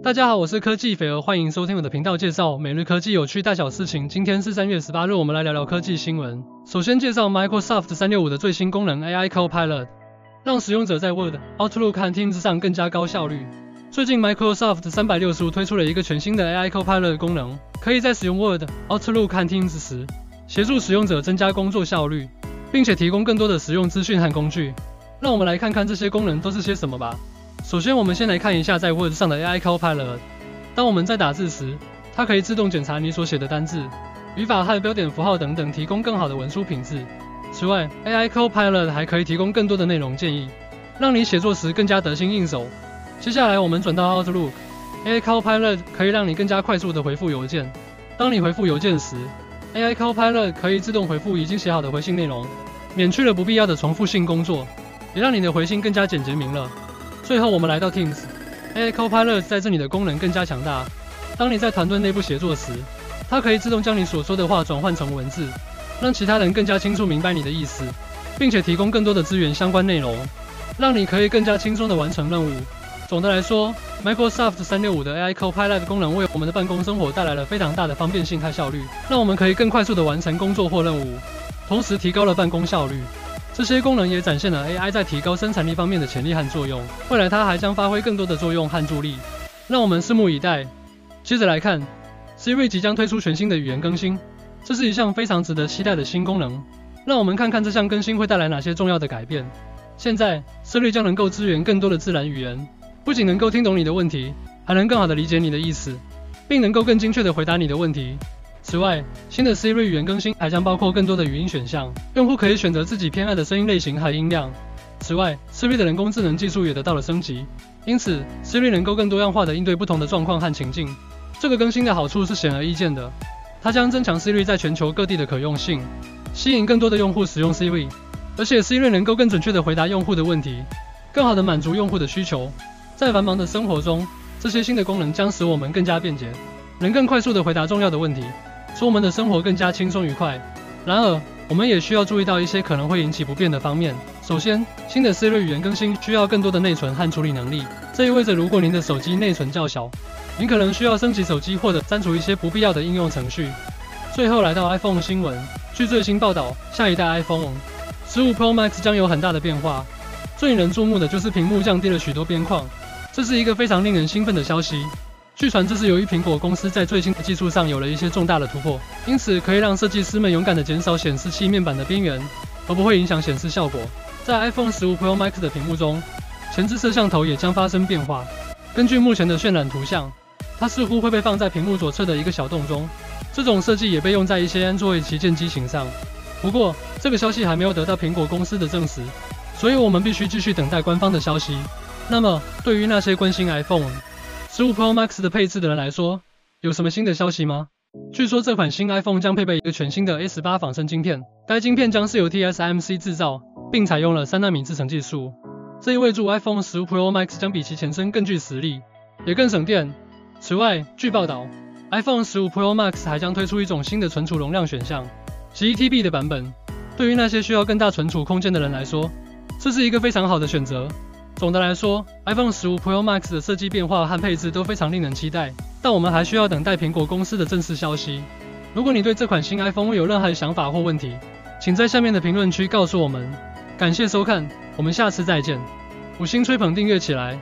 大家好，我是科技肥儿，欢迎收听我的频道介绍每日科技有趣大小事情。今天是三月十八日，我们来聊聊科技新闻。首先介绍 Microsoft 三六五的最新功能 AI Copilot，让使用者在 Word、Outlook 和 Teams 上更加高效率。最近 Microsoft 三百六十五推出了一个全新的 AI Copilot 功能，可以在使用 Word、Outlook 和 Teams 时，协助使用者增加工作效率，并且提供更多的实用资讯和工具。让我们来看看这些功能都是些什么吧。首先，我们先来看一下在 Word 上的 AI Copilot。当我们在打字时，它可以自动检查你所写的单字、语法和标点符号等等，提供更好的文书品质。此外，AI Copilot 还可以提供更多的内容建议，让你写作时更加得心应手。接下来，我们转到 Outlook，AI Copilot 可以让你更加快速地回复邮件。当你回复邮件时，AI Copilot 可以自动回复已经写好的回信内容，免去了不必要的重复性工作，也让你的回信更加简洁明了。最后，我们来到 Teams，AI Copilot 在这里的功能更加强大。当你在团队内部协作时，它可以自动将你所说的话转换成文字，让其他人更加清楚明白你的意思，并且提供更多的资源相关内容，让你可以更加轻松地完成任务。总的来说，Microsoft 三六五的 AI Copilot 功能为我们的办公生活带来了非常大的方便性和效率，让我们可以更快速地完成工作或任务，同时提高了办公效率。这些功能也展现了 AI 在提高生产力方面的潜力和作用。未来它还将发挥更多的作用和助力，让我们拭目以待。接着来看，Siri 即将推出全新的语言更新，这是一项非常值得期待的新功能。让我们看看这项更新会带来哪些重要的改变。现在，Siri 将能够支援更多的自然语言，不仅能够听懂你的问题，还能更好地理解你的意思，并能够更精确地回答你的问题。此外，新的 Siri 语言更新还将包括更多的语音选项，用户可以选择自己偏爱的声音类型和音量。此外，Siri 的人工智能技术也得到了升级，因此 Siri 能够更多样化的应对不同的状况和情境。这个更新的好处是显而易见的，它将增强 Siri 在全球各地的可用性，吸引更多的用户使用 Siri，而且 Siri 能够更准确地回答用户的问题，更好地满足用户的需求。在繁忙的生活中，这些新的功能将使我们更加便捷，能更快速地回答重要的问题。使我们的生活更加轻松愉快。然而，我们也需要注意到一些可能会引起不便的方面。首先，新的 Siri 语言更新需要更多的内存和处理能力，这意味着如果您的手机内存较小，您可能需要升级手机或者删除一些不必要的应用程序。最后来到 iPhone 新闻，据最新报道，下一代 iPhone 15 Pro Max 将有很大的变化。最引人注目的就是屏幕降低了许多边框，这是一个非常令人兴奋的消息。据传这是由于苹果公司在最新的技术上有了一些重大的突破，因此可以让设计师们勇敢地减少显示器面板的边缘，而不会影响显示效果。在 iPhone 15 Pro Max 的屏幕中，前置摄像头也将发生变化。根据目前的渲染图像，它似乎会被放在屏幕左侧的一个小洞中。这种设计也被用在一些 Android 旗舰机型上。不过，这个消息还没有得到苹果公司的证实，所以我们必须继续等待官方的消息。那么，对于那些关心 iPhone？十五 Pro Max 的配置的人来说，有什么新的消息吗？据说这款新 iPhone 将配备一个全新的 A18 仿生晶片，该晶片将是由 TSMC 制造，并采用了三纳米制程技术。这意味着 iPhone 15 Pro Max 将比其前身更具实力，也更省电。此外，据报道，iPhone 15 Pro Max 还将推出一种新的存储容量选项，即 1TB 的版本。对于那些需要更大存储空间的人来说，这是一个非常好的选择。总的来说，iPhone 15 Pro Max 的设计变化和配置都非常令人期待，但我们还需要等待苹果公司的正式消息。如果你对这款新 iPhone 有任何想法或问题，请在下面的评论区告诉我们。感谢收看，我们下次再见。五星吹捧订阅起来。